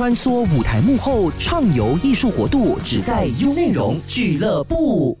穿梭舞台幕后，畅游艺术国度，只在优内容俱乐部。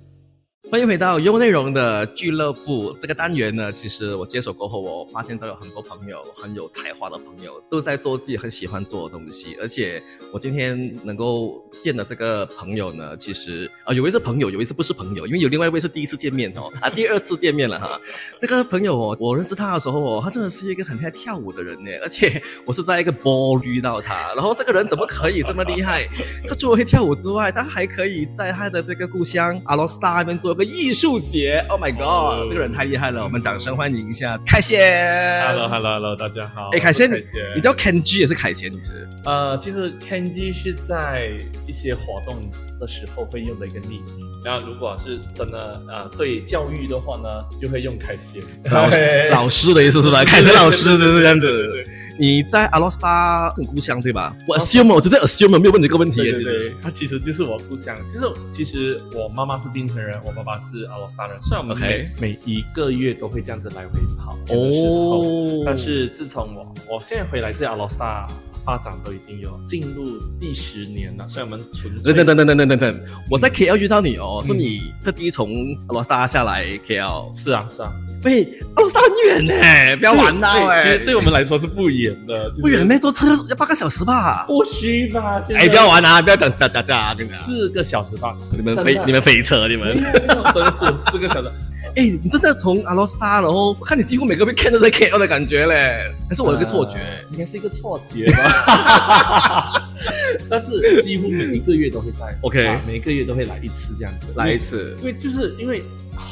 欢迎回到优内容的俱乐部这个单元呢。其实我接手过后，我发现都有很多朋友很有才华的朋友，都在做自己很喜欢做的东西。而且我今天能够见的这个朋友呢，其实啊，有一位是朋友，有一位是不是朋友？因为有另外一位是第一次见面哦，啊，第二次见面了哈。这个朋友哦，我认识他的时候哦，他真的是一个很爱跳舞的人呢。而且我是在一个波遇到他，然后这个人怎么可以这么厉害？他除了会跳舞之外，他还可以在他的这个故乡阿罗斯达那边做。艺术节，Oh my God，这个人太厉害了，我们掌声欢迎一下凯贤。Hello，Hello，Hello，大家好。哎，凯贤，你叫 Kenji 也是凯贤，你是？呃，其实 Kenji 是在一些活动的时候会用的一个昵名。然后如果是真的呃对教育的话呢，就会用凯贤。老老师的意思是吧？凯贤老师就是这样子。你在阿拉斯加很故乡对吧？我 assume 我只是 assume 没有问你这个问题，其实他其实就是我故乡。其实其实我妈妈是槟城人，我爸爸是阿拉斯加人，虽然我们每每一个月都会这样子来回跑。哦，但是自从我我现在回来在阿拉斯加发展都已经有进入第十年了，所以我们纯等等等等等等等等，我在 KL 遇到你哦，是你特地从阿拉斯加下来 KL？是啊是啊。喂，阿罗斯达很远呢，不要玩闹哎！其实对我们来说是不远的，不远，没坐车要八个小时吧？不虚吧？哎，不要玩啊！不要讲假假假，真的。四个小时吧？你们飞，你们飞车，你们 真是四个小时。哎，你真的从阿罗斯达，然后看你几乎每个被看都在 KL 的感觉嘞，还是我有个错觉？应该是一个错觉吧。但是几乎每一个月都会在，OK，每个月都会来一次这样子，来一次。因为就是因为。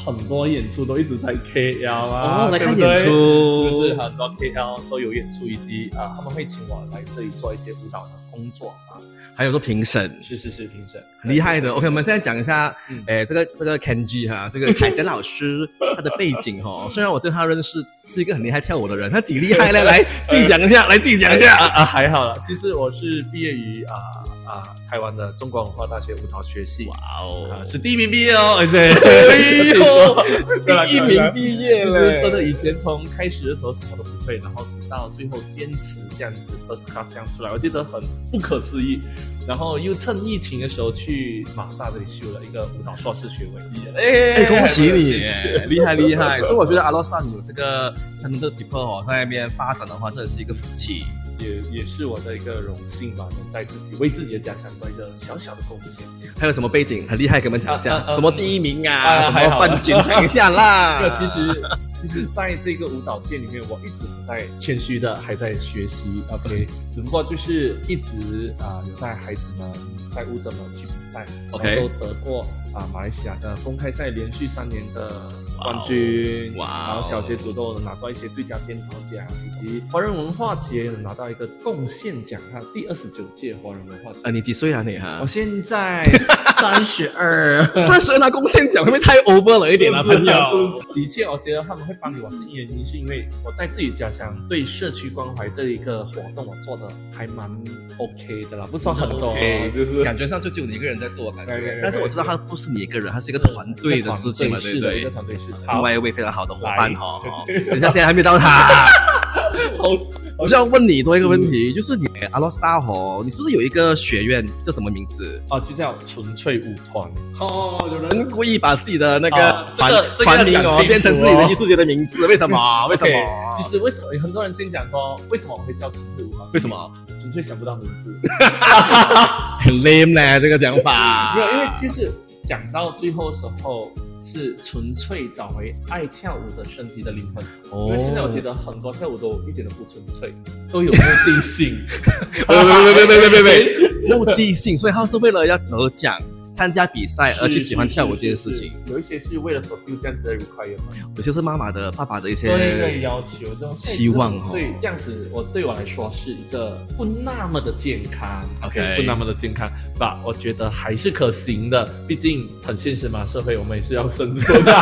很多演出都一直在 KL 啊，哦，来看演出，就是很多 KL 都有演出，以及啊，他们会请我来这里做一些舞蹈的工作啊，还有做评审，是是是评审，很厉害的。OK，我们现在讲一下，诶，这个这个 Kenji 哈，这个凯贤老师他的背景哈，虽然我对他认识是一个很厉害跳舞的人，他几厉害嘞？来自己讲一下，来自己讲一下。啊，还好了，其实我是毕业于啊。啊，台湾的中国文化大学舞蹈学系，哇哦，是第一名毕业哦，哎呦，第一名毕业了，真的以前从开始的时候什么都不会，然后直到最后坚持这样子，first class 这样出来，我记得很不可思议。然后又趁疫情的时候去马大这里修了一个舞蹈硕士学位，哎，恭喜你，厉害厉害。所以我觉得阿罗斯达有这个他们的 people 哦，在那边发展的话，真的是一个福气。也也是我的一个荣幸吧，能在自己为自己的家乡做一个小小的贡献。还有什么背景很厉害，给我们讲一下？什么第一名啊？什么冠军？讲一下啦。这 其实，其实在这个舞蹈界里面，我一直在谦虚的还在学习。OK，只不过就是一直啊有带孩子们、带舞者们去比赛，OK，都得过啊马来西亚的公开赛连续三年的。冠军，哇！然后小学组都能拿到一些最佳编导奖，以及华人文化节能拿到一个贡献奖，哈，第二十九届华人文化节。啊，你几岁啊你哈？我现在 三十二，三十二拿贡献奖会不会太 over 了一点啊，朋友？的确，我觉得他们会帮你，我是原因是因为我在自己家乡对社区关怀这一个活动，我做的还蛮 OK 的啦，不算很多，就是感觉上就只有你一个人在做，感觉。但是我知道他不是你一个人，他是一个团队的事情嘛，对不对？一个团队。另外一位非常好的伙伴哈，等下现在还没到他。我就要问你多一个问题，就是你阿罗斯大吼，你是不是有一个学院叫什么名字？哦，就叫纯粹舞团。哦，有人故意把自己的那个团团名哦变成自己的艺术节的名字，为什么？为什么？其实为什么有很多人先讲说，为什么我会叫纯粹舞团？为什么？纯粹想不到名字，很 lame 呢这个讲法。没有，因为其实讲到最后时候。是纯粹找回爱跳舞的身体的灵魂，因为现在我觉得很多跳舞都一点都不纯粹，都有目的性。别别别别别别别，目的性，所以他是为了要得奖。参加比赛而去喜欢跳舞这件事情，有一些是为了 fulfill 这样子的 requirement，有些是妈妈的、爸爸的一些要求、期望哈。对，这样子我对我来说是一个不那么的健康，OK，不那么的健康吧？我觉得还是可行的，毕竟很现实嘛，社会我们也是要生存的。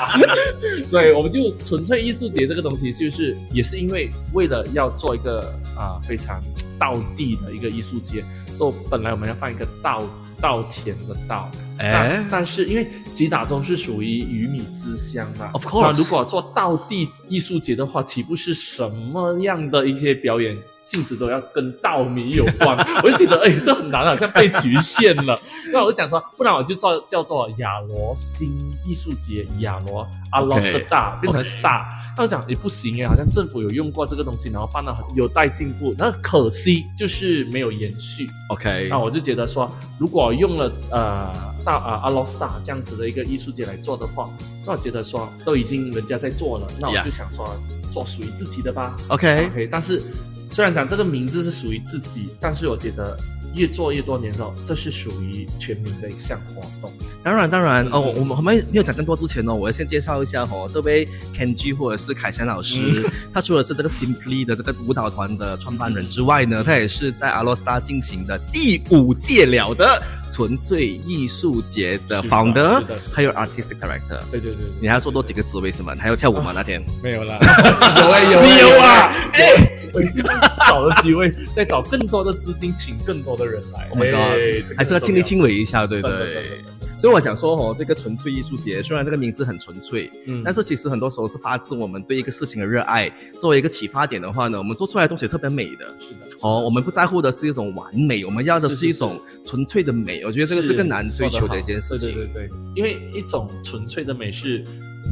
所以我们就纯粹艺术节这个东西，就是也是因为为了要做一个啊非常道地的一个艺术节，所以本来我们要放一个稻。稻田的稻，哎但但是因为吉打中是属于鱼米之乡嘛 Of course 那如果做稻地艺术节的话，岂不是什么样的一些表演性质都要跟稻米有关？我就觉得，哎，这很难，好像被局限了。那我就讲说，不然我就叫叫做亚罗新艺术节，亚罗阿罗斯大变成 star。他就讲也不行哎，好像政府有用过这个东西，然后办得很有待进步，那可惜就是没有延续。OK，那我就觉得说，如果用了呃大啊阿罗斯塔这样子的一个艺术节来做的话，那我觉得说都已经人家在做了，那我就想说做属于自己的吧。OK，OK，但是虽然讲这个名字是属于自己，但是我觉得越做越多年之后，这是属于全民的一项活动。当然当然哦，嗯我们我们没有讲更多之前呢，我要先介绍一下哦，这位 Kenji 或者是凯旋老师，他除了是这个 Simply 的这个舞蹈团的创办人之外呢，他也是在阿罗斯达进行的第五届了的纯粹艺术节的 founder，还有 artistic director。对对对对，你还要做多几个职位是吗？你还要跳舞吗？那天？没有啦，有哎、有、你有啊？哎，我现在找了机会，再找更多的资金，请更多的人来。Oh 个还是要亲力亲为一下，对对真的真的？所以我想说哦，这个纯粹艺术节虽然这个名字很纯粹，嗯但是其实很多时候是发自我们对一个事情的热爱。作为一个启发点的话呢，我们做出来的东西特别美的。是的，哦，我们不在乎的是一种完美，我们要的是一种纯粹的美。我觉得这个是更难追求的一件事情。对对对对，因为一种纯粹的美是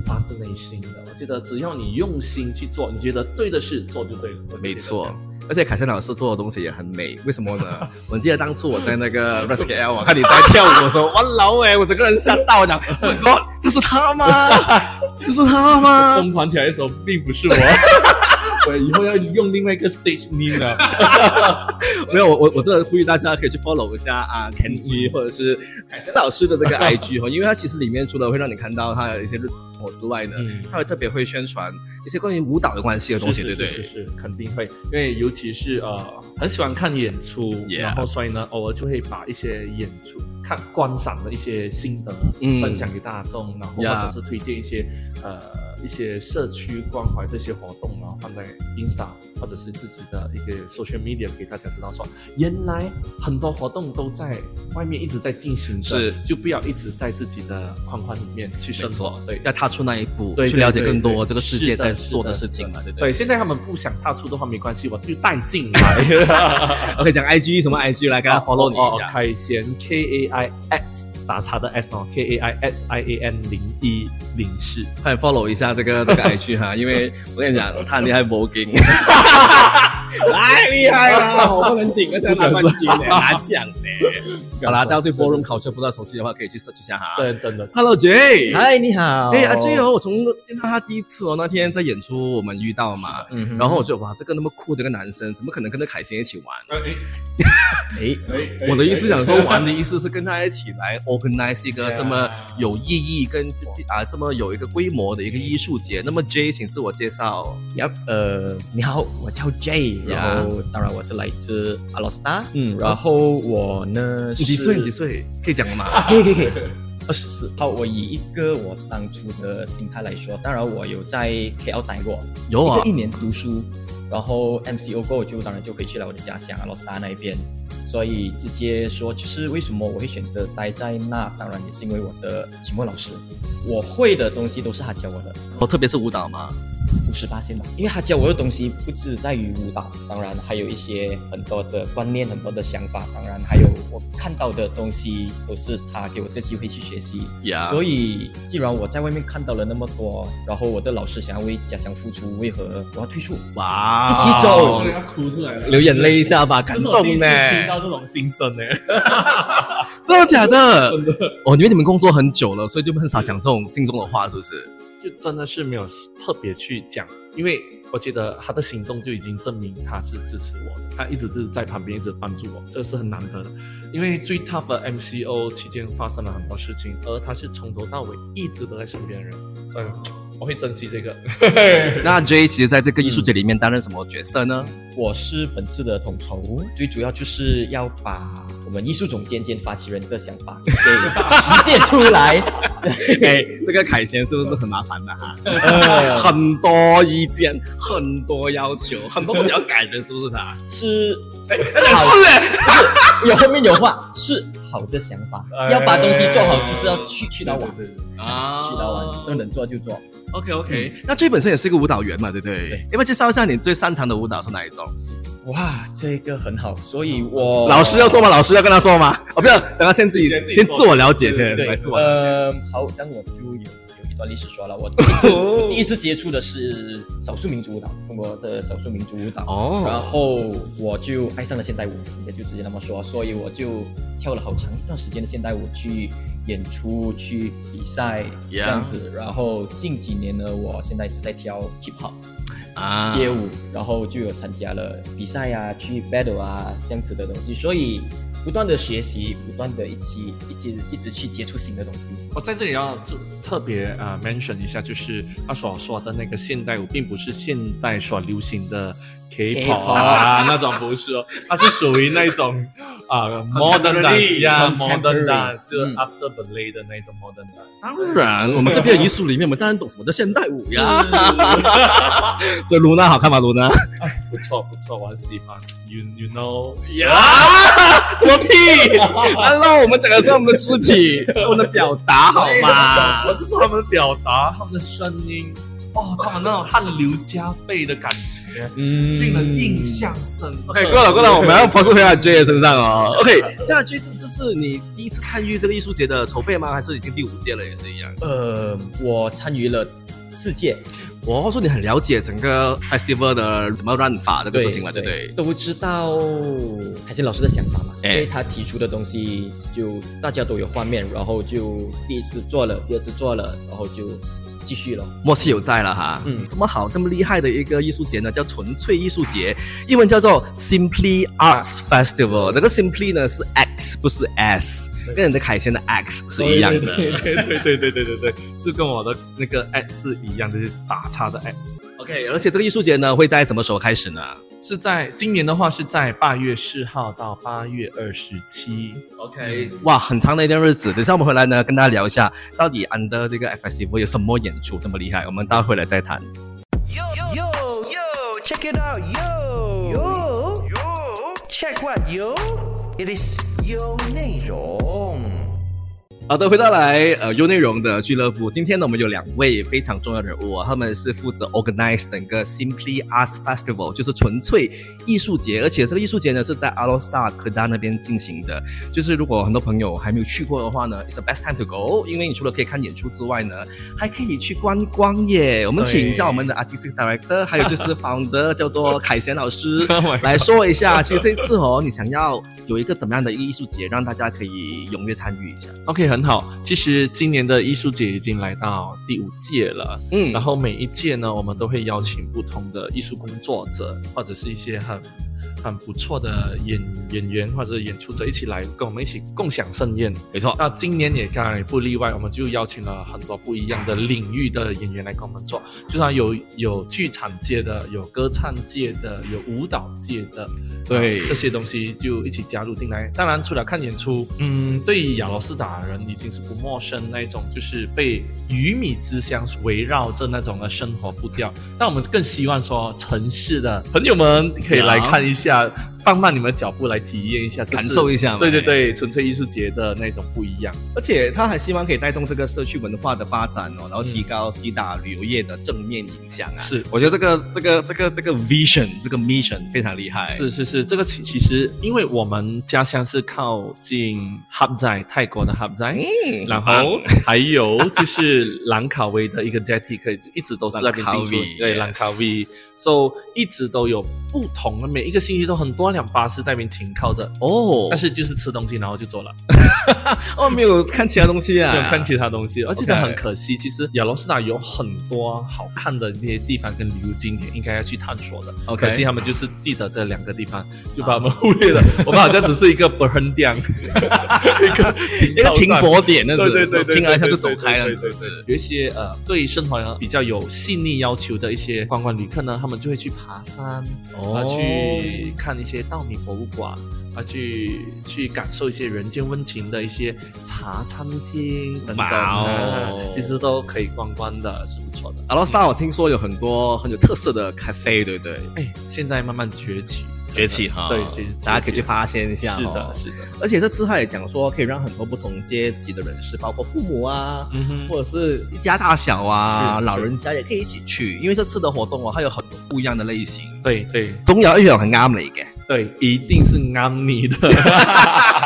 发自内心的。我记得只要你用心去做，你觉得对的事做就对了。没错而且凯旋老师做的东西也很美，为什么呢？我记得当初我在那个 Rescue L，我看你在跳舞的时候，哇老哎，我整个人吓到，我讲，我，这是他吗？这是他吗？疯狂起来的时候，并不是我。我以后要用另外一个 stage name 了。没有，我我我真的呼吁大家可以去 follow 一下啊 Kenji 或者是凯森老师的这个 IG 哈，因为他其实里面除了会让你看到他的一些日常生活之外呢，嗯。他会特别会宣传一些关于舞蹈的关系的东西，对对对？是肯定会，因为尤其是呃，很喜欢看演出 Yeah 然后所以呢，偶尔就会把一些演出看观赏的一些心得、嗯。分享给大众，然后或者是推荐一些呃一些社区关怀这些活动，然后放在 Insta 或者是自己的一个 social media 给大家知道说，原来很多活动都在外面一直在进行着，是就不要一直在自己的框框里面去生活，对。要踏出那一步，对去了解更多这个世界在做的事情嘛，对不所以现在他们不想踏出的话没关系，我就带进来。OK，讲 IG 什么 IG 来，给他 follow 你一哦下。凯贤 K A I X 打叉的 S 哦，K A I S I A N 零一零四。快 follow 一下这个这个 IG 哈，因为我跟你讲，他很厉害 voguing，太厉害了，我不能顶，而且拿冠军呢，拿奖呢。好啦，大家对 ballroom culture 不知道熟悉的话，可以去 search 一下哈。对，真的。Hello Jay，嗨，你好。哎，阿 J 哦，我从见到他第一次哦，那天在演出我们遇到嘛，嗯然后我就哇，这个那么酷的一个男生，怎么可能跟着凯欣一起玩？哎 哎，哎我的意思想说，玩的意思是跟他一起来 organize 一个这么有意义跟啊这么有一个规模的一个艺术节。那么 Jay 请自我介绍。Yup，，呃，你好，我叫 J，然后当然我是来自阿罗斯达，嗯然后我呢是几岁？你几岁？可以讲了吗？可以可以可以，二十四。好，我以一个我当初的心态来说，当然我有在 KL 待过，有啊一个一年读书，然后 MCO 过后就当然就回去了我的家乡阿罗斯达那一边，所以直接说就是为什么我会选择待在那，当然也是因为我的期末老师，我会的东西都是他教我的。哦，特别是舞蹈吗？五十八线吧，因为他教我的东西不只在于舞蹈，当然还有一些很多的观念、很多的想法，当然还有我看到的东西都是他给我这个机会去学习。呀所以，既然我在外面看到了那么多，然后我的老师想要为家乡付出，为何我要退出？哇，一起走要哭出来了，流眼泪一下吧，感动呢。听到这种心声呢。真的假的？真的？哦，因为你们工作很久了，所以就很少讲这种心中的话，是不是？就真的是没有特别去讲，因为我觉得他的行动就已经证明他是支持我的，他一直就是在旁边一直帮助我，这个是很难得的。因为最 tough 的 MCO 期间发生了很多事情，而他是从头到尾一直都在身边的人，所以我会珍惜这个。那 J 其实在这个艺术节里面担任什么角色呢？我是本次的统筹，最主要就是要把我们艺术总监兼发起人的想法给实现出来。哎，这个凯旋是不是很麻烦的哈？呃很多意见，很多要求，很多东西要改的，是不是他？是是哎，有后面有话是好的想法，哎要把东西做好，就是要去去到完，啊去到完，所以能做就做。OK OK，、那最本身也是一个舞蹈员嘛，对不对？对要不要介绍一下你最擅长的舞蹈是哪一种？哇，这个很好，所以我老师要说吗？老师要跟他说吗？哦，不要，等他先自己先自我了解先，对自我了解。呃，好，那我就有有一段历史说了。我第一次第一次接触的是少数民族舞蹈，中国的少数民族舞蹈。哦然后我就爱上了现代舞，应该就直接那么说。所以我就跳了好长一段时间的现代舞，去演出、去比赛这样子。然后近几年呢，我现在是在跳 hip hop 啊街舞，然后就有参加了比赛啊，去 battle 啊这样子的东西。所以不断的学习，不断的一起一直一直去接触新的东西。我在这里要就特别啊、呃 mention 一下，就是他所说的那个现代舞，并不是现代所流行的 K-pop K-pop 啊那种不是哦，它是属于那种啊、modern dance 呀 modern dance，就是嗯 after ballet 的那种 modern dance。当然，我们这边的艺术里面，我们当然懂什么叫现代舞呀。所以卢娜好看吗？卢娜？不错不错，我很喜欢。You you know 呀，什么屁？Hello，我们讲的是我们的肢体，我们的表达好吗我？是说他们的表达，他们的声音，哦，他们那种汗流浃背的感觉，嗯令人印象深刻。OK，过了过了，我们要 f o 回到 J 的身上哦。OK，这样 J 这次是你第一次参与这个艺术节的筹备吗？还是已经第五届了，也是一样？呃，我参与了四届，我说你很了解整个 festival 的怎么 run 法这个事情嘛，对不对？都知道海鲜老师的想法嘛，哎所以他提出的东西就大家都有画面，然后就第一次做了，第二次做了，然后就继续了，默契有在了哈。嗯，这么好，这么厉害的一个艺术节呢，叫纯粹艺术节，英文叫做 Simply Arts Festival。那个 Simply 呢是 X，不是 S，跟你的凯旋的 X 是一样的。对对对对对对，是跟我的那个 X 是一样，就是打叉的 X。OK，而且这个艺术节呢会在什么时候开始呢？是在今年的话是在八月四号到八月二十七。？OK，哇，很长的一段日子。等一下我们回来呢，跟大家聊一下，到底 Under 这个 Festival 有什么演出这么厉害？我们待会回来再谈。Yo, yo, yo, check it out, yo. Yo, yo. Check what, yo? It is 有内容。好的，回到来呃优内容的俱乐部。今天呢，我们有两位非常重要的人物啊，他们是负责 organize 整个 Simply Arts Festival，就是纯粹艺术节。而且这个艺术节呢是在 a l o Star 科达那边进行的。就是如果很多朋友还没有去过的话呢，it's the best time to go，因为你除了可以看演出之外呢，还可以去观光耶。我们请一下我们的 artistic director，还有就是 founder 叫做凯贤老师 Oh 来说一下，其实这次哦，你想要有一个怎么样的一个艺术节，让大家可以踊跃参与一下。OK，很好。其实今年的艺术节已经来到第五届了，嗯然后每一届呢，我们都会邀请不同的艺术工作者，或者是一些很很不错的演演员或者演出者一起来跟我们一起共享盛宴。没错。那今年也当然也不例外，我们就邀请了很多不一样的领域的演员来跟我们做，就像有有剧场界的，有歌唱界的，有舞蹈界的，对啊这些东西就一起加入进来。当然，除了看演出，嗯，对于亚罗斯达人已经是不陌生那一种，就是被鱼米之乡围绕着那种的生活步调。但我们更希望说，城市的朋友们可以来看一下。放慢你们的脚步来体验一下，感受一下嘛对对对，纯粹艺术节的那种不一样。而且他还希望可以带动这个社区文化的发展哦，然后提高吉打旅游业的正面影响啊。是我觉得这个这个这个这个 vision 这个 mission 非常厉害。是是是，这个其其实因为我们家乡是靠近哈寨，泰国的哈寨，嗯然后还有就是兰卡威的一个 jetty，可以一直都是在那边进对兰卡威，so 一直都有不同的，每一个星期都很多辆巴士在那边停靠着，哦，但是就是吃东西然后就走了，哦没有看其他东西啊，没有看其他东西，而且 OK 很可惜，其实亚罗斯达有很多好看的那些地方跟旅游景点，应该要去探索的。OK 可惜他们就是记得这两个地方，就把我们忽略了。我们好像只是一个 burn down，，一个一个停泊点那种，对对对，停了一下就走开了，对对对，有一些呃对生活比较有细腻要求的一些观光旅客呢，他们就会去爬山，哦。啊，去看一些稻米博物馆。啊，去去感受一些人间温情的一些茶餐厅等等其实都可以逛逛的，是不错的。阿拉斯达我听说有很多很有特色的咖啡，对不对？哎，现在慢慢崛起，崛起哈，对，其实大家可以去发现一下是的，。是的，而且这次他也讲说，可以让很多不同阶级的人士，包括父母啊，嗯哼，或者是一家大小啊，老人家也可以一起去，因为这次的活动哦，它有很多不一样的类型，對對總有一种很啱你嘅。对，一定是啱你的。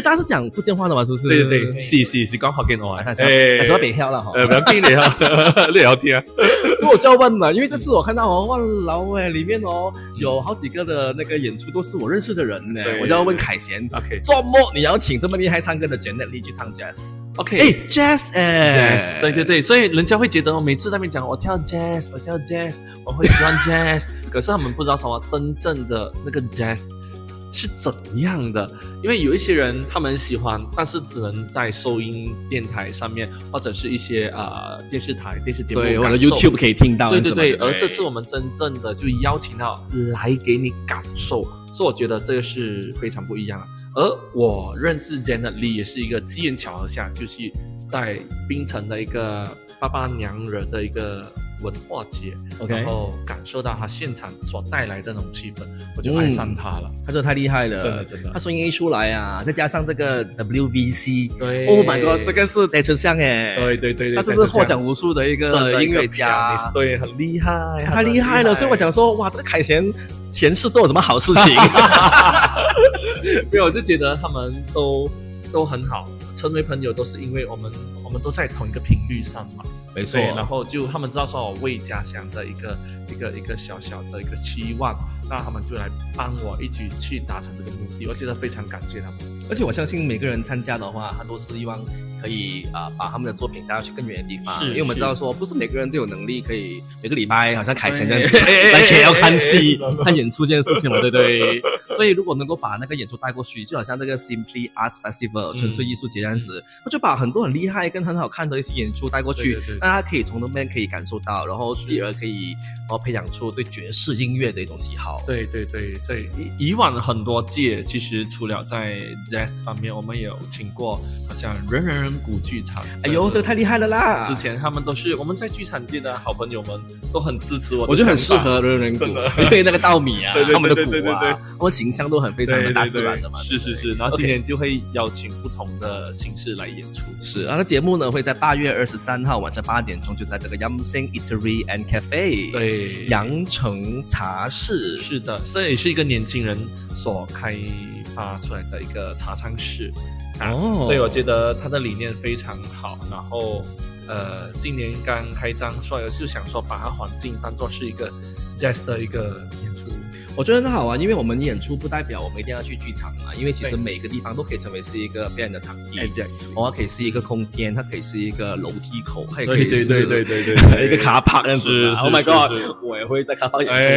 可大家是講福建話的嘛，是不是？對對對，是是是講福建話哎，。係什麼北漂了哈？誒，唔要驚你哈，你聊天啊。所以我就要問了，因為這次我看到哦，哇老誒，裡面哦有好幾個的那個演出都是我認識的人呢，我就要問凱賢，OK 做麼你要請這麼厲害唱歌的 Janet Lee 去唱 jazz？OK，哎，jazz 哎 jazz，對對對，所以人家會覺得我每次在那邊講我跳 jazz，我跳 jazz，我會喜歡 jazz，可是他們不知道什麼真正的那個 jazz 是怎样的，因为有一些人他们喜欢，但是只能在收音电台上面或者是一些呃电视台电视节目對，我的 YouTube 可以听到，對對對，什麼的。而这次我们真正的就邀请到来给你感受，所以我觉得这个是非常不一样的。而我认识 Janet Lee 也是一个机缘巧合下，就是在槟城的一个爸爸娘惹的一個文化节 OK 然后感受到他现场所带来的那种气氛，我就爱上他了。他真的太厉害了，真的真的。他声音一出来啊，再加上这个 WVC，对。Oh my god，这个是戴春香哎，對對對對，他这是获奖无数的一真個的一個音乐家。對，很厲害，太厉害。了，所以我講說，哇，这个凯旋前世做了什么好事情？没有，我就觉得他们都都很好，成为朋友都是因为我们我们都在同一个频率上嘛。没错，然后就他们知道说我为家乡的一个一个一个小小的一个期望，那他们就来帮我一起去达成这个目的，我觉得非常感谢他們。而且我相信每个人参加的话，他都是希望可以啊、呃把他们的作品带到去更远的地方，是因为我们知道说，不是每个人都有能力可以每个礼拜，好像凯旋这样子哎哎來 KL 看戏哎、看演出这件事情嘛，对不对？所以如果能够把那个演出带过去，就好像这个 Simply Arts Festival 纯粹艺术节这样子，我就把很多很厉害跟很好看的一些演出带过去，大家可以从那边可以感受到，然后继而可以然后培养出对爵士音乐的一种喜好。对对对，所以以以往很多届，其实除了在 jazz 方面，我们有请过，好像人人人古剧场。哎呦，这个太厉害了啦！之前他们都是我们在剧场界的好朋友们，都很支持我我覺得很想法適合人人鼓，真的因為那个稻米啊，他们的對對對對鼓啊，他们形象都很非常的大自然的嘛。是是是，然后今年就会邀请不同的形式来演出。是，然后节目呢会在八月二十三号晚上八点钟就在这个 Yum Sing Eatery and Cafe，，对，羊城茶室。是的，這也是一个年轻人所開發出来的一个茶餐室。啊哦对，我觉得他的理念非常好。然后，呃，今年刚开张，所以我就想说把它环境当做是一个 jazz 的一個演出。我觉得很好玩，因为我们演出不代表我们一定要去剧场嘛，因为其实每个地方都可以成为是一个表演的场地。哦，它可以是一个空间，它可以是一个楼梯口，它也可以是對對對對對一个卡帕这样子。Oh my god，我也会在卡帕演出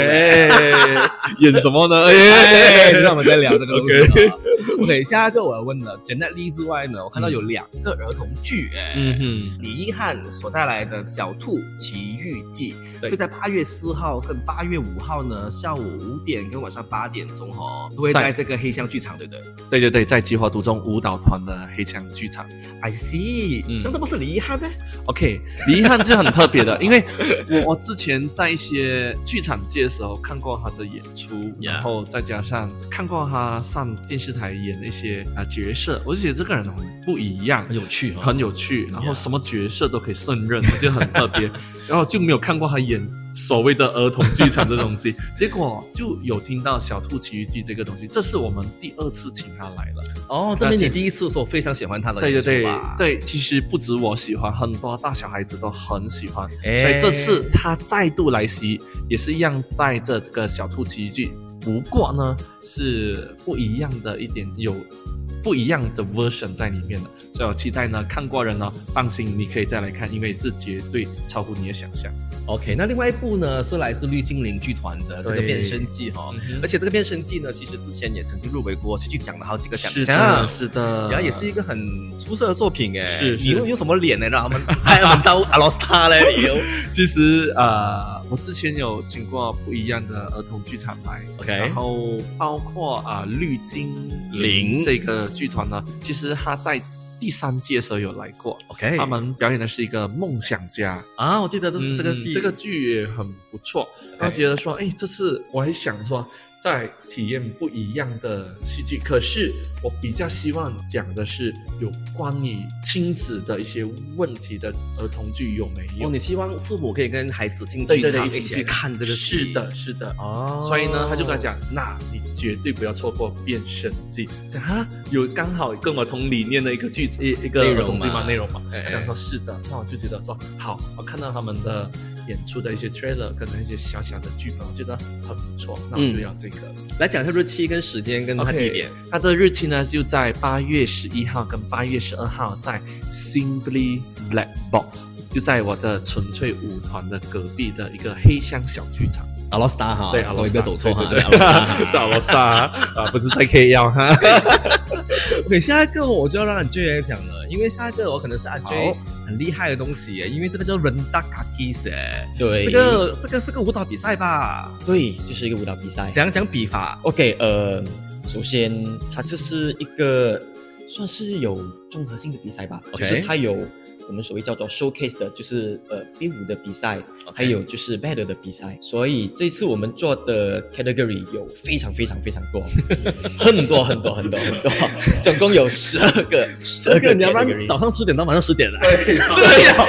演什么呢？哎，哎，让我们再聊这个东西啊。OK，下一个我要问了，Janet Lee 之外呢，我看到有两个儿童剧，哎，嗯哼，李一翰所带来的《小兔奇遇记》对会在八月四号跟八月五号呢，下午五点跟晚上八点钟哦，都会在在这个黑箱剧场，对不对对对对，在计划途中舞蹈团的黑箱剧场。？I see，嗯真的不是李一翰呢？OK，李一翰就很特别的，因为我我之前在一些剧场界的时候看过他的演出然后再加上看过他上电视台演的一些啊、呃角色，我就觉得这个人很不一样，很有趣哦，很有趣，然后什么角色都可以胜任，我覺得很特别。然后就没有看过他演所谓的儿童剧场这东西，结果就有听到《小兔奇遇记》这个东西，这是我们第二次请他来了。哦，这边你第一次说我非常喜欢他的对对对吧？对，其实不止我喜欢，很多大小孩子都很喜欢。哎所以这次他再度来袭，也是一样带着这个小兔奇遇记，不过呢是不一样的一点，有不一样的 version 在里面的。所以我期待呢，看过人呢，放心，你可以再来看，因为是绝对超乎你的想象。OK，那另外一部呢是来自绿精灵剧团的这个《变身记》哈、嗯而且这个《变身记》呢，其实之前也曾经入围过戏剧奖的好几个奖是项的，，是的，然后也是一个很出色的作品哎。是是你用用什么脸呢让他们派他们到阿罗斯塔嘞？你用其实呃，我之前有请过不一样的儿童剧场来 OK 然后包括啊、绿精灵灵。这个剧团呢，其实他在第三届的时候有来过。OK，他们表演的是一个梦想家，啊，我记得这、嗯这个剧。这个剧也很不错。然后觉得说，哎，这次我还想说，在体验不一样的戏剧。可是我比较希望讲的是有关于亲子的一些问题的儿童剧有没有？哦，你希望父母可以跟孩子进剧场一起去看这个戏是的，是的。哦，所以呢，他就跟他讲，那你绝对不要错过《变身记》。讲哈，有刚好跟我同理念的一个剧一一个儿童剧嘛嘛内容嘛。哎他讲说是的，那我就觉得说好，我看到他们的演出的一些 trailer 跟那些小小的剧本，我觉得很不错，那我就要这个。来讲一下日期跟时间跟它地点。它的日期呢就在八月十一号跟八月十二号，在 Simply Black Box，就在我的纯粹舞团的隔壁的一个黑箱小剧场。阿罗斯达哈，对，各位不要走错哈，对对阿罗斯达对，在阿罗斯达啊，不是在 K 幺哈。OK，下一个我就要让 J 来讲了，因为下一个我可能是阿 J 好很厉害的东西耶，因为这个叫人大卡基斯哎，对，这个这个是个舞蹈比赛吧？对，就是一个舞蹈比赛。怎样讲比法？OK，呃，首先它这是一个算是有综合性的比赛吧就是它有我们所谓叫做 showcase 的，就是呃编舞的比赛还有就是 battle 的比赛。所以这次我们做的 category 有非常非常非常多，很多很多很多很多，总共有十二个，十二个你要不然。早上十点到晚上十点的，对呀，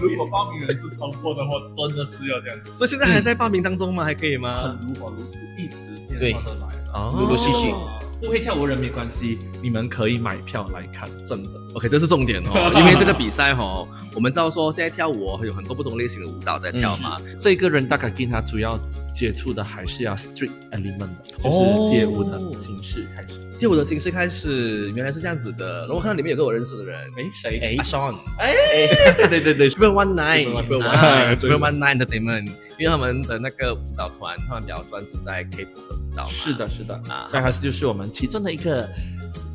如果报名人数超过的话，真的是要这样子，所以现在还在报名当中吗？还可以吗？很如火如荼，一时对变化的来了。哦陆陆续续不会跳舞的人没关系，你们可以买票来看，真的。OK，这是重点哦，因为这个比赛哦，我们知道说现在跳舞哦有很多不同类型的舞蹈在跳嘛，这个人大概跟他主要接触的还是要 street element 的，就哦是街舞的形式开始。街舞的形式开始原来是这样子的，然后我看到里面有个我认识的人，哎，谁？哎阿 Sean。哎，对对对，Super One Nine Super One Nine Nine Super One Nine Entertainment，因为他们的那个舞蹈团，他们比较专注在 K-pop 的舞蹈嘛。是的，是的啊啊，所以他是就是我们其中的一个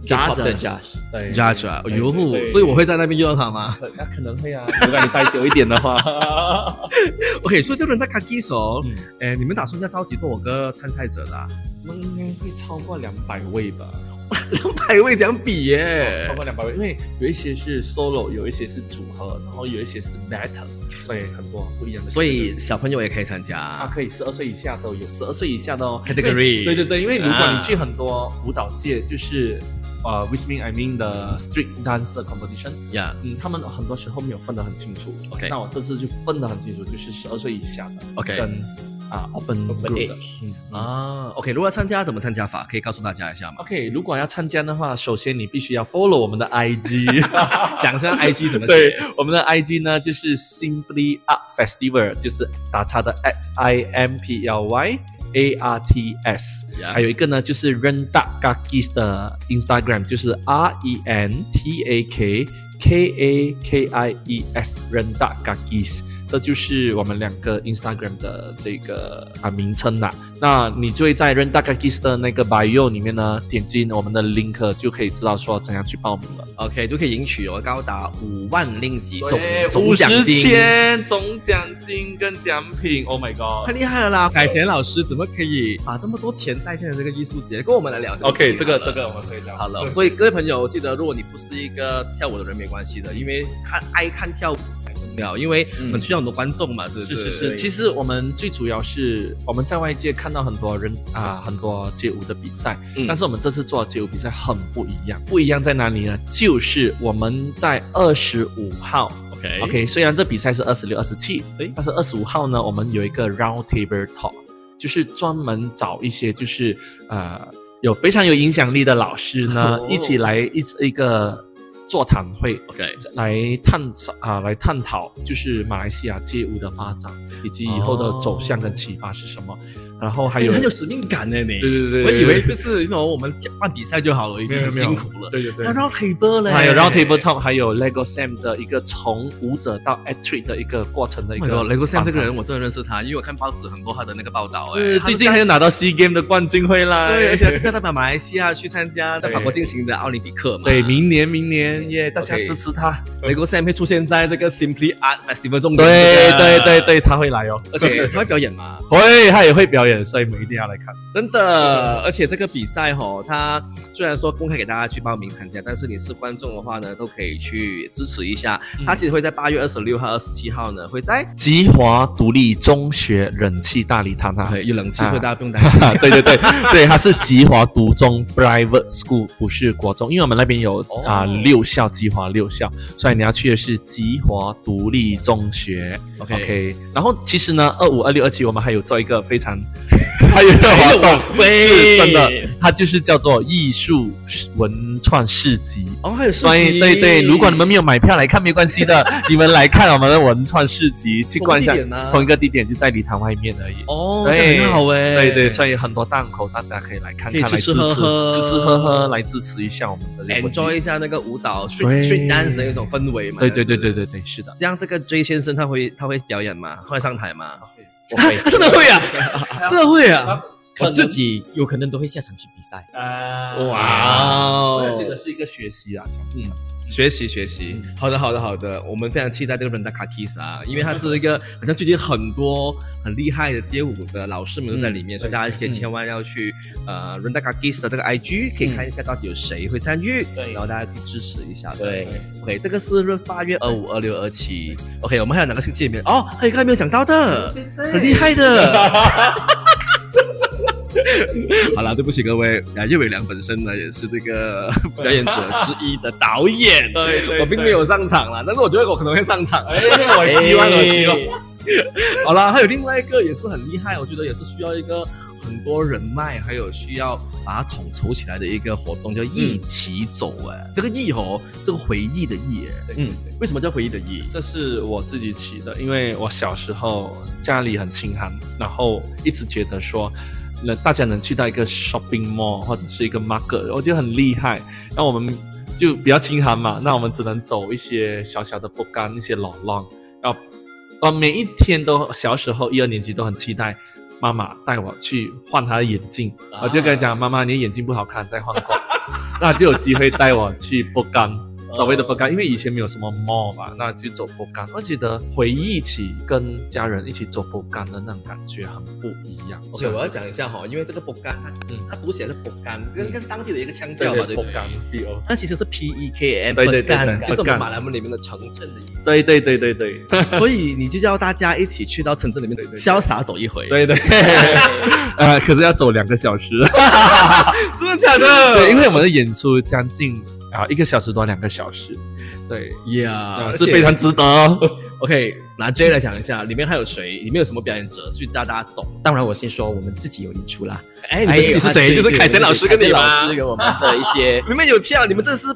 的 judge judge，对对哟对对，所以我会在那边遇到他吗 那可能会啊，如果你待久一点的话？OK，所以这轮在 Kaki 手嗯，哎，你们打算要召集多少个参赛者的啊？那应该会超过两百位吧，两百位这样比耶？超过两百位，因为有一些是 solo，有一些是组合，然后有一些是 battle，所以很多不一样的。所以小朋友也可以参加。啊，。可以，十二岁以下都有，十二岁以下的哦 Category 对对对，因为如果啊。你去很多舞蹈界，就是呃，which mean I mean 的 street dance 的 competition，Yeah，嗯，他们很多时候没有分得很清楚。OK 那我这次就分得很清楚，就是十二岁以下的，OK 跟啊 open Open group 的 age 嗯啊。啊，OK，如果要参加怎么参加法？可以告诉大家一下吗？OK，如果要参加的话，首先你必须要 follow 我们的 IG，讲一下 IG 怎么对写？，我们的 IG 呢就是 Simply Up Festival，就是打叉的 S I M P L Y A R T S。呀还有一个呢，就是 Rendak Gakis 的 Instagram，就是 R E N T A K K A K I E S Rendak Gakis， 这就是我们两个 Instagram 的这个啊名称啦。那你就会在 Rendak Gakis 的那个 bio 里面呢，点击我们的 link 就可以知道说怎样去报名了。OK，就可以赢取有高达五万令吉总对总五十奖金。千总奖金跟奖品，Oh my god！太厉害了啦！凯贤老师怎么可以把这么多钱带进了这个艺术节？跟我们来聊 OK，这个这个我们可以聊。好了，所以各位朋友，记得如果你不是一个跳舞的人，没关系的，因为看爱看跳舞因为我们需要很多观众嘛，是不是是？是是，其实我们最主要是我们在外界看到很多人啊，很多街舞的比赛，嗯但是我们这次做的街舞比赛很不一样，不一样在哪里呢？就是我们在二十五号。OK OK，虽然这比赛是二十六、二十七，对但是二十五号呢，我们有一个 round table talk，就是专门找一些就是呃有非常有影响力的老师呢，哦一起来一一个座谈会，OK，来探讨啊，来探讨就是马来西亚街舞的发展以及以后的走向跟启发是什么。然后还有，很有使命感呢，你。对对对，我以为就是那种我们办比赛就好了，已经很辛苦了。对对对那。round table 呢，还有 Round table top，还有 Lego Sam 的一个从舞者到 athlete 的一个过程的一 Oh 个访 Sam 这个人我真的认识他，因为我看报纸很多他的那个报道，哎是，最近还有拿到 C Game 的冠军回来，对，而且是在代表马来西亚去参加 在法国进行的奥林匹克嘛。对，明年明年耶，大家支持他。Lego Sam 会出现在这个 Simply Art Festival 中。对对对，对，他会来哦，而且 他会表演吗。会他也会表演。对，所以我们一定要来看。真的，而且这个比赛吼，它虽然说公开给大家去报名参加，但是你是观众的话呢，都可以去支持一下。它其实会在八月二十六号、二十七号呢，会在吉华独立中学冷气大礼堂啊，对，有冷气，所以大家不用担心。对对对对，它是吉华独中 （private school），不是国中，因为我们那边有啊六校，吉华六校，所以你要去的是吉华独立中学。OK，然后其实呢，二五、二六、二七，我们还有做一个非常。还有一个活动，是真的，它就是叫做艺术文创市集。哦，还有所以对对，如果你们没有买票来看，没关系的，你们来看我们的文创市集，去逛一下，同一个地点就在礼堂外面而已。哦，很好哎，对对，所以很多档口，大家可以来看看，来支持吃吃喝喝，来支持一下我们的，enjoy 一下那个舞蹈 street street dance 的一种氛围嘛，对对对对对对，是的，这样这个 J 先生他会他会表演吗？会上台吗？他 真的会啊，真的会啊！我自己有可能都会下场去比赛。哇，这个是一个学习啊，嗯，学习学习。好的好的好的，我们非常期待这个 Renda Kiss 啊，因为它是一个好像最近很多很厉害的街舞的老师们都在里面，所以大家千万要去呃 Renda Kiss 的这个 IG 可以看一下到底有谁会参与，对，然后大家可以支持一下。对，OK，这个是八月二五、二六、二七。OK，我们还有哪个星期里面？哦，还有一个还没有讲到的，很厉害的。好了，对不起各位，啊，叶伟良本身呢也是这个表演者之一的导演，对，我并没有上场了，但是我觉得我可能会上场，哎，我希望，我希望。好了，还有另外一个也是很厉害，我觉得也是需要一个很多人脉，还有需要把它统筹起来的一个活动，叫一起走哎，这个忆哦是个回忆的忆哎，嗯，为什么叫回忆的忆？这是我自己起的，因为我小时候家里很清寒，然后一直觉得说。能大家能去到一个 shopping mall 或者是一个 market，我觉得很厉害。那我们就比较清寒嘛，那我们只能走一些小小的不干，一些老浪。然后，我每一天都小时候一二年级都很期待妈妈带我去换她的眼镜。我就跟她讲，妈妈，你的眼镜不好看，再换过。那就有机会带我去不干。所谓的不干，因为以前没有什么 mall 嘛，那就走不干。我记得回忆起跟家人一起走不干的那种感觉很不一样。而且我要讲一下哈，因为这个不干，它嗯，它读起来是不干，这个是当地的一个腔调嘛，对不对？那其实是 P E K M，对对对，就是我们马来文里面的城镇的意思。对对对对对，所以你就叫大家一起去到城镇里面潇洒走一回。对对，呃，可是要走两个小时，真的假的？对，因为我们的演出将近。啊，一个小时多两个小时，对呀，是非常值得。OK，拿 J 来讲一下，里面还有谁？里面有什么表演者？去大家懂。当然，我先说我们自己有演出啦。哎，你是谁？就是凯旋老师跟你老师跟我们的一些，里面有跳，你们这是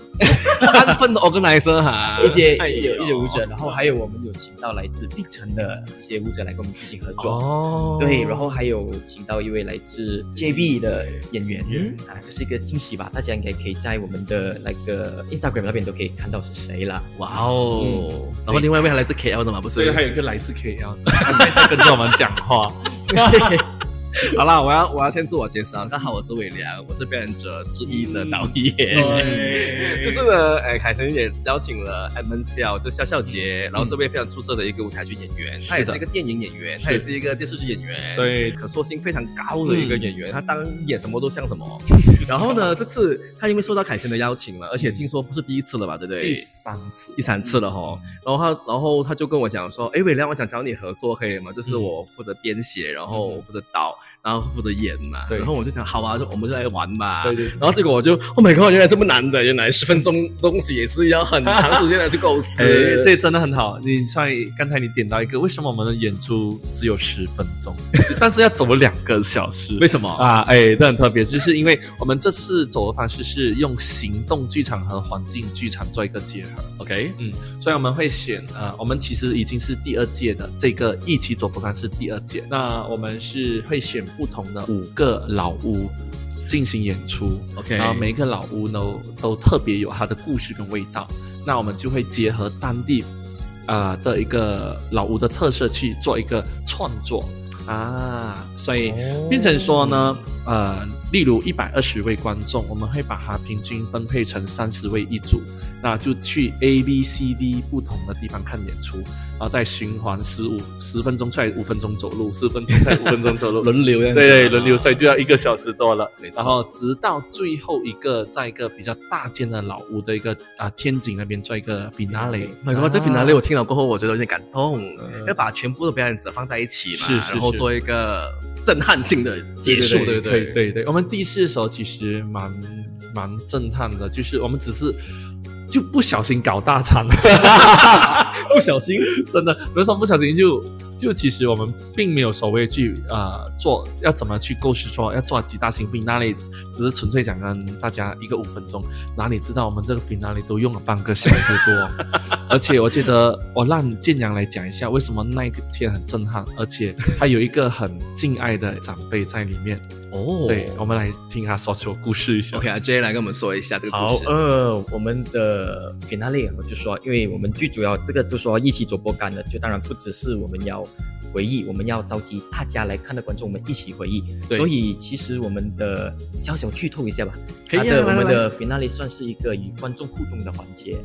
安分的 organizer 哈，一些一些一些舞者，然后还有我们有请到来自碧城的一些舞者来跟我们进行合作。哦，对，然后还有请到一位来自 JB 的演员，啊，这是一个惊喜吧？大家应该可以在我们的那个 Instagram 那边都可以看到是谁了。哇哦，然后另外一位还来自 KL 的嘛？不是？对，还有一个来自 KL，他在跟着我们讲话。好啦，我要我要先自我介绍。大家好，我是伟良，我是表演者之一的导演。就是呢，哎，凯旋也邀请了 M N 笑，就笑笑杰，然后这位非常出色的一个舞台剧演员，他也是一个电影演员，他也是一个电视剧演员，对，可塑性非常高的一个演员。他当演什么都像什么。然后呢，这次他因为受到凯旋的邀请了，而且听说不是第一次了吧，对不对？第三次，第三次了哈。然后他，然后他就跟我讲说，哎，伟亮，我想找你合作，可以吗？就是我负责编写，然后我负责导。然后负责演嘛，对，然后我就想，好啊，就我们就来玩吧。对对。然后结果我就，Oh my god，原来这么难的，原来十分钟东西也是要很长时间来去构思。哎，这真的很好。你像刚才你点到一个，为什么我们的演出只有十分钟，但是要走两个小时？为什么啊？哎，这很特别，就是因为我们这次走的方式是用行动剧场和环境剧场做一个结合。OK，嗯，所以我们会选呃，我们其实已经是第二届的这个一起走不干是第二届，那我们是会选。不同的五个老屋进行演出，OK，然后每一个老屋都都特别有它的故事跟味道，那我们就会结合当地啊的一个老屋的特色去做一个创作。啊，所以变成说呢，呃，例如一百二十位观众，我们会把它平均分配成三十位一组，那就去 A、B、C、D 不同的地方看演出，然后再循环十五十分钟，再五分钟走路，十分钟再五分钟走路，轮流对对，轮流，所以就要一个小时多了。没。错。然后直到最后一个，在一个比较大间的老屋的一个啊、天井那边做一个 finale。My God，这 finale 我听了过后，我觉得有点感动，嗯。要把全部的表演者放在一起嘛，是是是。然后做一个震撼性的结束，对不对？对对对，我们第一次的时候其实蛮蛮震撼的，就是我们只是就不小心搞大场，不小心，真的不是说不小心就就其实我们并没有所谓去呃做要怎么去构思说要做几大型 finale，只是纯粹想跟大家一个五分钟，哪里知道我们这个 finale 都用了半个小时多，而且我记得我让建阳来讲一下为什么那一天很震撼，而且他有一个很敬爱的长辈在里面。哦对，我们来听他说出故事一下。OK 啊，J 来跟我们说一下这个故好事，。呃，我们的 finale 我就说，因为我们最主要这个就说一起走播干的，就当然不只是我们要回忆，我们要召集大家来看的观众，我们一起回忆。对所以其实我们的小小剧透一下吧，可以的我们的 finale 算是一个与观众互动的环节。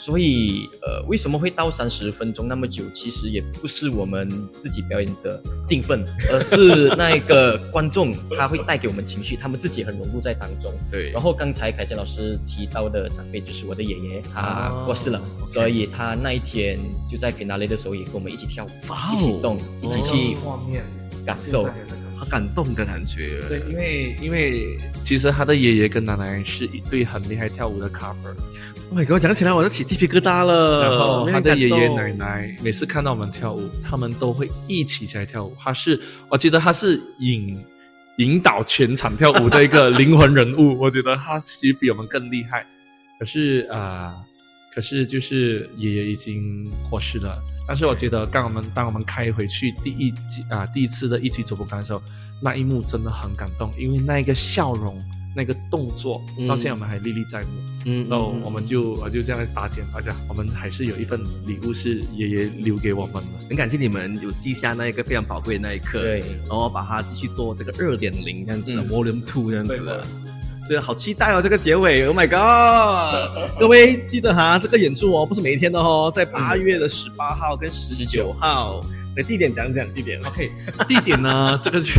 所以，呃，为什么会到三十分钟那么久？其实也不是我们自己表演者兴奋，而是那一个观众他会带给我们情绪，他们自己很融入在当中。对然后刚才凯旋老师提到的长辈就是我的爷爷，他哦过世了所以他那一天就在 finale 的时候也跟我们一起跳舞，一起动，一起去画面感受。好感动的感觉。对，因为因为其实他的爷爷跟奶奶是一对很厉害跳舞的 couple，Oh my God，讲起来我都起鸡皮疙瘩了。然后他的爷爷奶奶，奶每次看到我们跳舞，他们都会一起起来跳舞。他是，我记得他是引引导全场跳舞的一个灵魂人物。我觉得他其实比我们更厉害。可是啊、呃可是就是爷爷已经过世了。但是我觉得，当我们当我们开回去第一集啊、第一次的一起走步杆的时候，那一幕真的很感动，因为那个笑容、那个动作，到现在我们还历历在目。嗯然后我们就我就这样搭建，大家我们还是有一份礼物是爷爷留给我们的。很感谢你们有记下那一个非常宝贵的那一刻，对，然后把它继续做这个二点零这样子的嗯 Volume Two 这样子的。所以好期待哦，这个结尾，Oh my God！各位记得哈，这个演出哦，不是每一天的哦，在八月的十八号跟十九号。那地点讲讲地点 OK，地点呢？这个就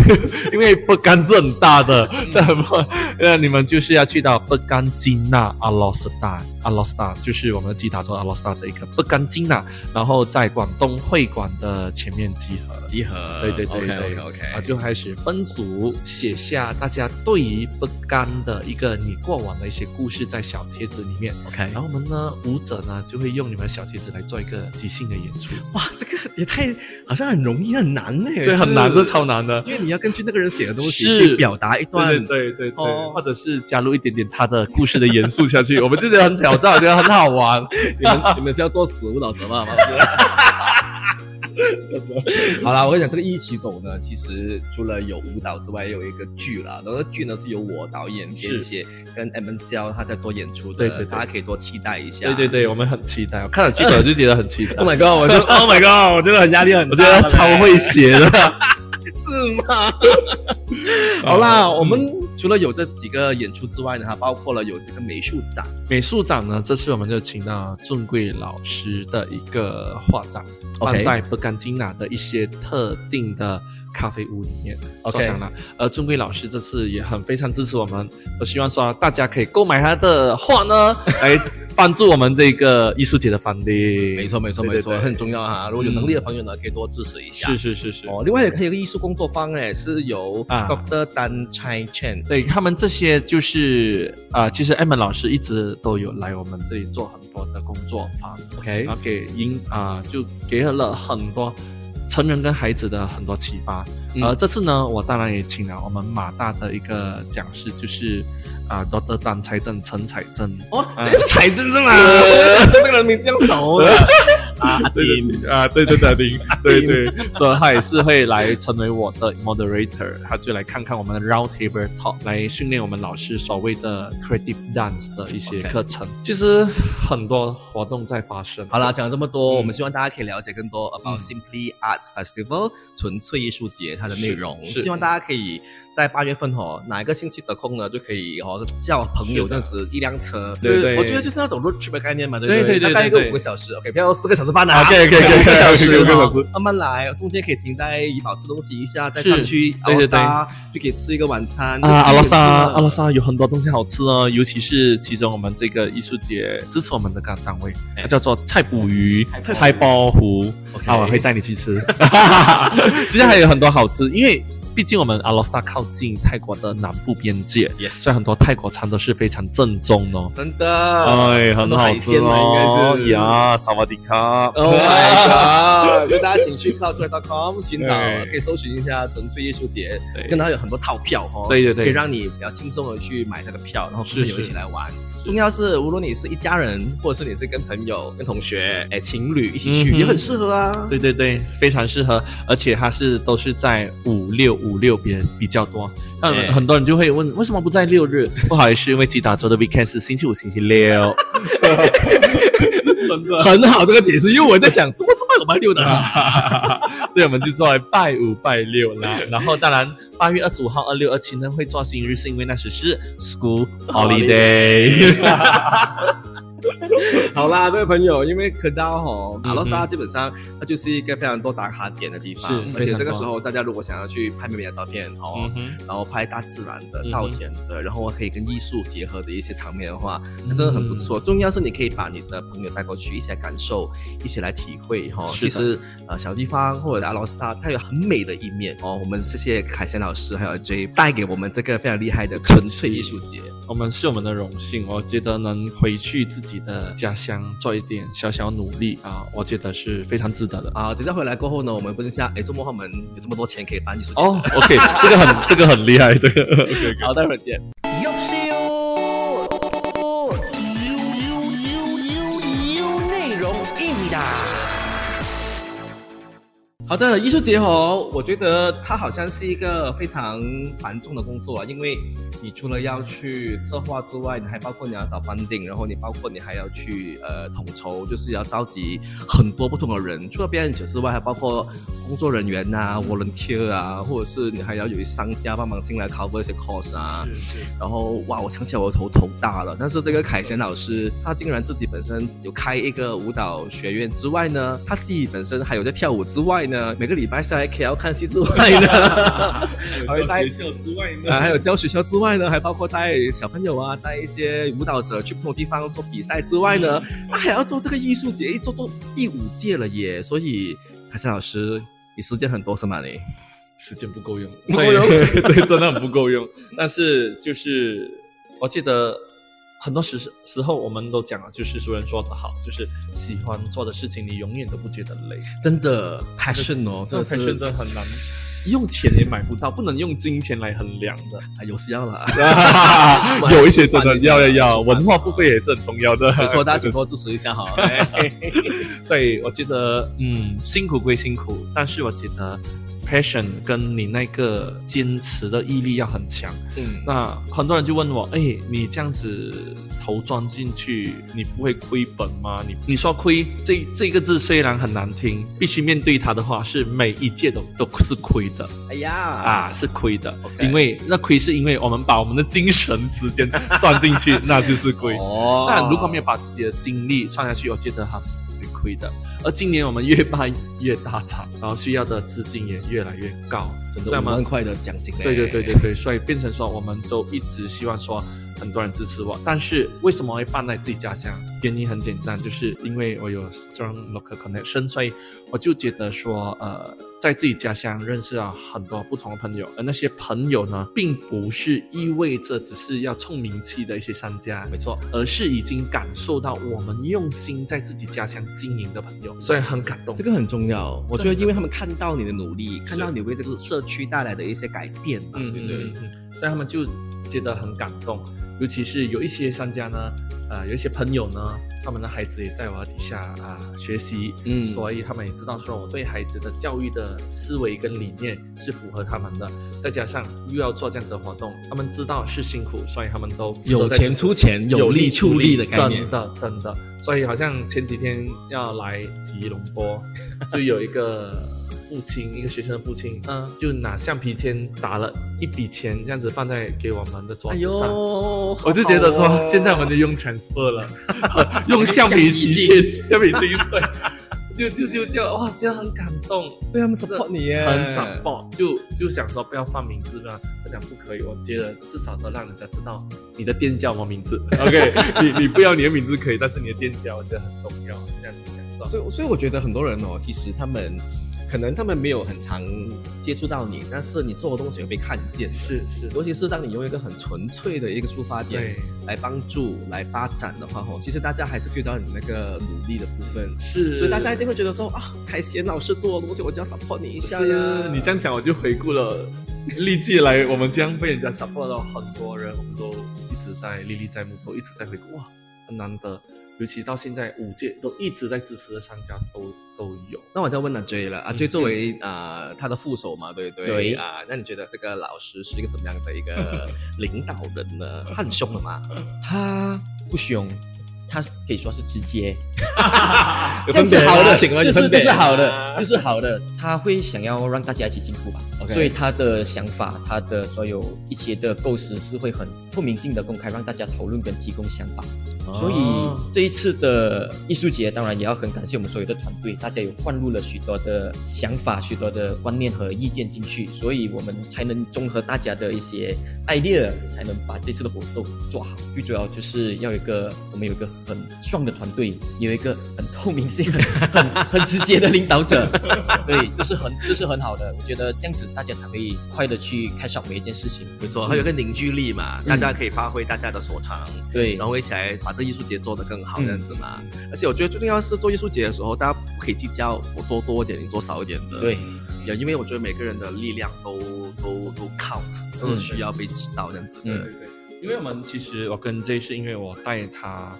因为不甘是很大的，对不？呃，你们就是要去到不甘金纳阿罗斯达，阿罗斯达就是我们的吉他州阿罗斯达的一个不甘金纳，然后在广东会馆的前面集合。集合。对对对 OK 对 OK OK 啊，就开始分组写下大家对于不甘的一个你过往的一些故事在小贴子里面。OK。然后我们呢，舞者呢就会用你们的小贴子来做一个即兴的演出，哇，这个也太好像很容易很难呢，对，很难，这超难的。因为你要根据那个人写的东西去表达一段，对对对对对，哦或者是加入一点点他的故事的元素下去，我们就觉得很挑战，我觉得很好玩。你们你们是要做死舞蹈者吗？吗？真的。好啦，我跟你讲，这个一起走呢，其实除了有舞蹈之外，也有一个剧啦。然后剧呢是由我导演、编写，跟 M N C L 他在做演出的，对对对大家可以多期待一下。对对对，我们很期待，我看了剧本就觉得很期待 Oh，my god！我就 Oh my god！我真的很压力很大，我觉得他超会写的。是吗？好啦，我们除了有这几个演出之外呢，还包括了有这个美术展。美术展呢，这次我们就请到尊贵老师的一个画展，放在不干金娜的一些特定的咖啡屋里面 OK 做展览。而尊贵老师这次也很非常支持我们，我希望说大家可以购买他的画呢，来帮助我们这个艺术节的翻力。没错，没错，没错，很重要哈。如果有能力的朋友呢，可以多支持一下。是是是是。哦，另外也可以有一个艺术工作坊哎，是由啊 Dr. Dan Chai Chen 对他们这些就是啊、其实 M 老师一直都有来我们这里做很多的工作坊，OK 然后给引啊、就给了很多成人跟孩子的很多启发。嗯呃，这次呢，我当然也请了我们马大的一个讲师，就是啊，Doctor 张财政、陈财政。哦，这是财政是吗？这个人名这样熟的啊，阿丁。啊，对对对，对对，所以他也是会来成为我的 moderator，他就来看看我们的 round table talk，来训练我们老师所谓的 creative dance 的一些课程。其实很多活动在发生。好了，讲了这么多，我们希望大家可以了解更多 about Simply Arts Festival 纯粹艺术节它的内容。希望大家可以在八月份哦，哪一个星期得空呢，就可以哦叫朋友这样子一辆车。对对，我觉得就是那种 road trip 的概念嘛，对不对？对对对，大概一个五个小时，OK，不要四个小时半啊。OK OK OK，五个小时，五个小时，慢慢来，中间可以停在怡保吃东西一下，再上去阿拉萨就可以吃一个晚餐啊。阿拉萨阿拉萨有很多东西好吃哦，尤其是其中我们这个艺术节支持我们的干单位，它叫做菜捕鱼、菜包湖，啊，我会带你去吃。其实还有很多好吃，因为。毕竟我们阿罗斯达靠近泰国的南部边界，所以很多泰国餐都是非常正宗哦。真的，哎，很好吃哦。呀，萨瓦迪卡，Oh my god！所以大家请去 cloudtour.com 寻找，可以搜寻一下纯粹艺术节，跟它有很多套票哦。对对对，可以让你比较轻松的去买这个票，然后跟朋友一起来玩。重要是，无论你是一家人，或者是你是跟朋友、跟同学、哎情侣一起去，也很适合啊。对对对，非常适合，而且它是都是在五六五六边比较多。那，很多人就会问，为什么不在六日？不好意思，因为吉打州的 weekend 是星期五、星期六。很好，这个解释，因为我在想，怎么是拜五拜六的？对，我们就做拜五拜六啦。然后，当然，八月二十五号、二六、二七呢会做新日，是因为那时是 school holiday。好啦，各位朋友，因为可到吼，阿罗萨基本上它就是一个非常多打卡点的地方，而且这个时候大家如果想要去拍美美的照片哦，然后拍大自然的、稻田的，然后可以跟艺术结合的一些场面的话，那真的很不错。重要是你可以把你的朋友带过去，一起来感受，一起来体会哈。其实呃，小地方或者阿罗萨它有很美的一面哦。我们谢谢凯旋老师还有 J 带给我们这个非常厉害的纯粹艺术节，我们是我们的荣幸。我觉得能回去自己的家乡做一点小小努力啊，我觉得是非常值得的啊。等下回来过后呢，我们问一下，哎，周末他们有这么多钱可以办艺术节哦？OK，这个很这个很厉害，这个 ok 好，待会儿见。好的，艺术节哦，我觉得它好像是一个非常繁重的工作啊，因为你除了要去策划之外，你还包括你要找 funding，然后你包括你还要去呃统筹，就是要召集很多不同的人，除了表演者之外，还包括工作人员呐、volunteer 啊，或者是你还要有一商家帮忙进来 cover 一些 cost 啊。然后哇，我想起来我头头大了，但是这个凯贤老师他竟然自己本身有开一个舞蹈学院之外呢，他自己本身还有在跳舞之外呢。每个礼拜下来 KL 看戏之外呢，还有教学校之外呢，还有教学校之外呢，还包括带小朋友啊，带一些舞蹈者去不同地方做比赛之外呢，他还要做这个艺术节，一做做第五届了耶！所以凯森老师，你时间很多是吗？你时间不够用，不够用，对，真的很不够用。但是就是我记得。很多时时候，我们都讲了，就是熟人说的好，就是喜欢做的事情，你永远都不觉得累。真的，passion 哦，这 passion 真的很难，用钱也买不到，不能用金钱来衡量的。啊，有需要了，有一些真的要要要，文化付费也是很重要的。说大家请多支持一下哈。所以我觉得，嗯，辛苦归辛苦，但是我觉得。Passion 跟你那个坚持的毅力要很强。嗯，那很多人就问我，哎，你这样子投装进去，你不会亏本吗？你你说亏这这个字虽然很难听，必须面对它的话，是每一届都都是亏的。哎呀，啊，是亏的，因为那亏是因为我们把我们的精神时间算进去，那就是亏。哦，但如果没有把自己的精力算下去，我觉得哈是。亏的，而今年我们越办越大场，然后需要的资金也越来越高，这样蛮快的奖金。对对对对对，所以变成说，我们都一直希望说很多人支持我，但是为什么会办在自己家乡？原因很简单，就是因为我有 strong local connection，所以我就觉得说，呃，在自己家乡认识了很多不同的朋友，而那些朋友呢，并不是意味着只是要冲名气的一些商家，没错，而是已经感受到我们用心在自己家乡经营的朋友，所以很感动。这个很重要，我觉得因为他们看到你的努力，看到你为这个社区带来的一些改变嘛，对不对？所以他们就觉得很感动，尤其是有一些商家呢。呃，有一些朋友呢，他们的孩子也在我底下啊学习，嗯，所以他们也知道说我对孩子的教育的思维跟理念是符合他们的，再加上又要做这样子的活动，他们知道是辛苦，所以他们都有钱出钱，有力出力的概念，真的真的，所以好像前几天要来吉隆坡，就有一个。父亲，一个学生的父亲，嗯，就拿橡皮签打了一笔钱，这样子放在给我们的桌子上。我就觉得说，现在我们就用 transfer 了，用橡皮筋，橡皮筋对，就就就就哇，觉得很感动。对他们 support 你，很 support，就就想说不要放名字嘛，他讲不可以，我觉得至少都让人家知道你的店叫什么名字。OK，你你不要你的名字可以，但是你的店叫我觉得很重要，这样子讲。所以所以我觉得很多人哦，其实他们。可能他们没有很常接触到你，但是你做的东西会被看见。是是，尤其是当你用一个很纯粹的一个出发点来帮助、来发展的话，吼，其实大家还是 feel 到你那个努力的部分。是，所以大家一定会觉得说啊，凯贤老师做的东西，我就要 support 你一下呀。你这样讲，我就回顾了历届来我们将被人家 support 到很多人，我们都一直在历历在目，都一直在回顾，哇，很难得。尤其到现在五届都一直在支持的商家都都有。那我就问阿 J 了，阿 J 作为啊他的副手嘛，对不对？对啊，那你觉得这个老师是一个怎么样的一个 领导人呢？他很凶的吗？他不凶，他可以说是直接。这是好的，就是这是好的，就是好的。他会想要让大家一起进步吧，所以他的想法，他的所有一些的构思是会很透明性的公开，让大家讨论跟提供想法。所以这一次的艺术节，当然也要很感谢我们所有的团队，大家有灌入了许多的想法、许多的观念和意见进去，所以我们才能综合大家的一些 idea，才能把这次的活动做好。最主要就是要有一个，我们有一个很壮的团队，有一个很透明性、很 很直接的领导者，对，这是很这是很好的。我觉得这样子大家才可以快的去开上每一件事情。没错，还有个凝聚力嘛，大家可以发挥大家的所长，对，然后一起来把。艺术节做得更好这样子嘛，而且我觉得最重要是做艺术节的时候，大家不可以计较我做多一点，你做少一点的。对，也因为我觉得每个人的力量都都都 count，都需要被知道这样子。对对对，因为我们其实我跟 J 是因为我带他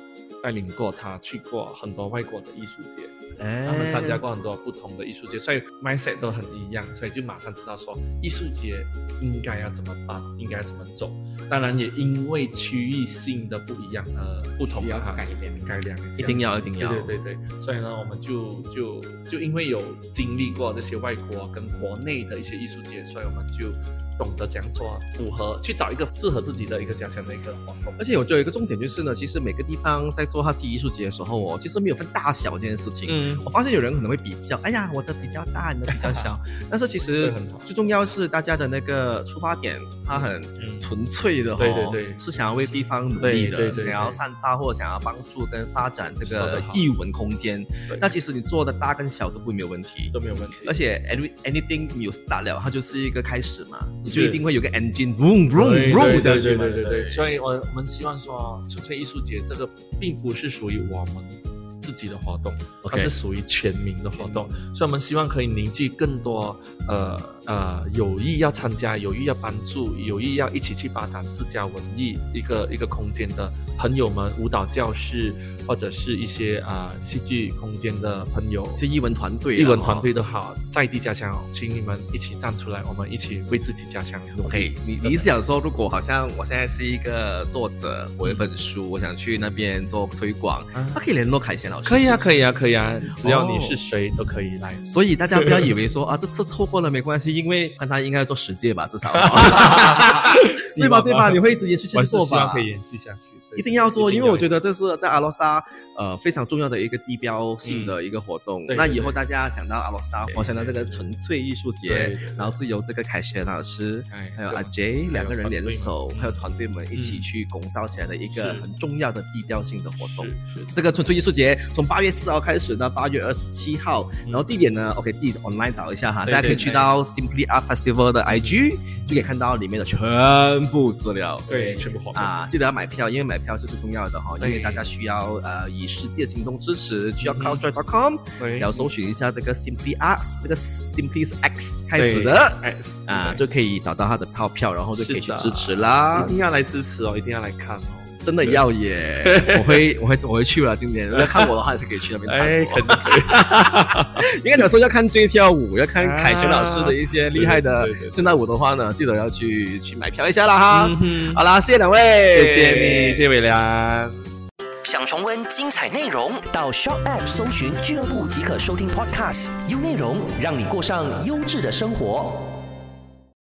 带领过他去过很多外国的艺术节。他们参加过很多不同的艺术节，所以 mindset 都很一样，所以就马上知道说艺术节应该要怎么办，应该怎么走。当然也因为区域性的不一样，呃，不同要改良改良一定要一定要，对对对对。所以呢，我们就就就因为有经历过这些外国跟国内的一些艺术节，所以我们就。懂得怎样做，符合去找一个适合自己的一个家乡的一个活动。而且我觉得有一个重点就是呢，其实每个地方在做他自己艺术节的时候哦，其实没有分大小这件事情。嗯，我发现有人可能会比较，哎呀，我的比较大，你的比较小。但是其实最重要是大家的那个出发点，他很纯粹的，对对对，是想要为地方努力的，想要散发或者想要帮助跟发展这个艺文空间。那其实你做的大跟小都不会没有问题，都没有问题。而且 any anything you start 了，它就是一个开始嘛。就一定会有个 engine，boom boom boom 下去嘛，对对对对。所以我我们希望说，纯粹艺术节这个并不是属于我们。自己的活动，它是属于全民的活动，所以我们希望可以凝聚更多呃呃有意要参加、有意要帮助、有意要一起去发展自家文艺一个一个空间的朋友们，舞蹈教室或者是一些啊戏剧空间的朋友，是艺文团队，艺文团队都好，在地家乡，请你们一起站出来，我们一起为自己家乡。OK，你你是想说，如果好像我现在是一个作者，我有一本书，我想去那边做推广，他可以联络凯贤老师。可以啊，可以啊，可以啊，只要你是谁都可以来。所以大家不要以为说啊，这次错过了没关系，因因为看他应该要做十届吧，至少，对吧？对吧？你会一直延续下我去做吧？是希望可以延续下去，一定要做，因为我觉得得这是在阿罗斯达呃非常重要的一个地标性的一个活动。那以后大家想到阿罗斯达，我想到这个纯粹艺术节然后是由这个凯旋老师哎还有阿对 J 两个人联手，还有团队们一起嗯去构造起来的一个很重要的地标性的活动。这个纯粹艺术节从八月四号开始到八月二十七号，然后地点呢，OK 自己 online 找一下哈，大家可以去到 Simply Art Festival 的 IG 就可以看到里面的全部资料。对全部活动啊，记得要买票，因为买票是最重要的哈，因为大家需要呃以实际的行动支持，需要 c o u c h c o m 对只要搜寻一下这个 Simply Art，这个 Simply 是 X 开始的 X 啊，就可以找到他的套票，然后就可以去支持啦一。定要来支持哦，一定要来看哦。真的要耶！我会我会我会去了，今年 要看我的话，也是可以去那边看哎，我。肯定可以。应该讲说要看 J 跳舞，要看凯旋老师的一些厉害的现代舞的话呢，记得要去去买票一下啦哈。嗯好啦，谢谢两位，谢谢你，谢谢伟良。想重温精彩内容，到 Shop App 搜寻俱乐部即可收听 Podcast，优内容让你过上优质的生活。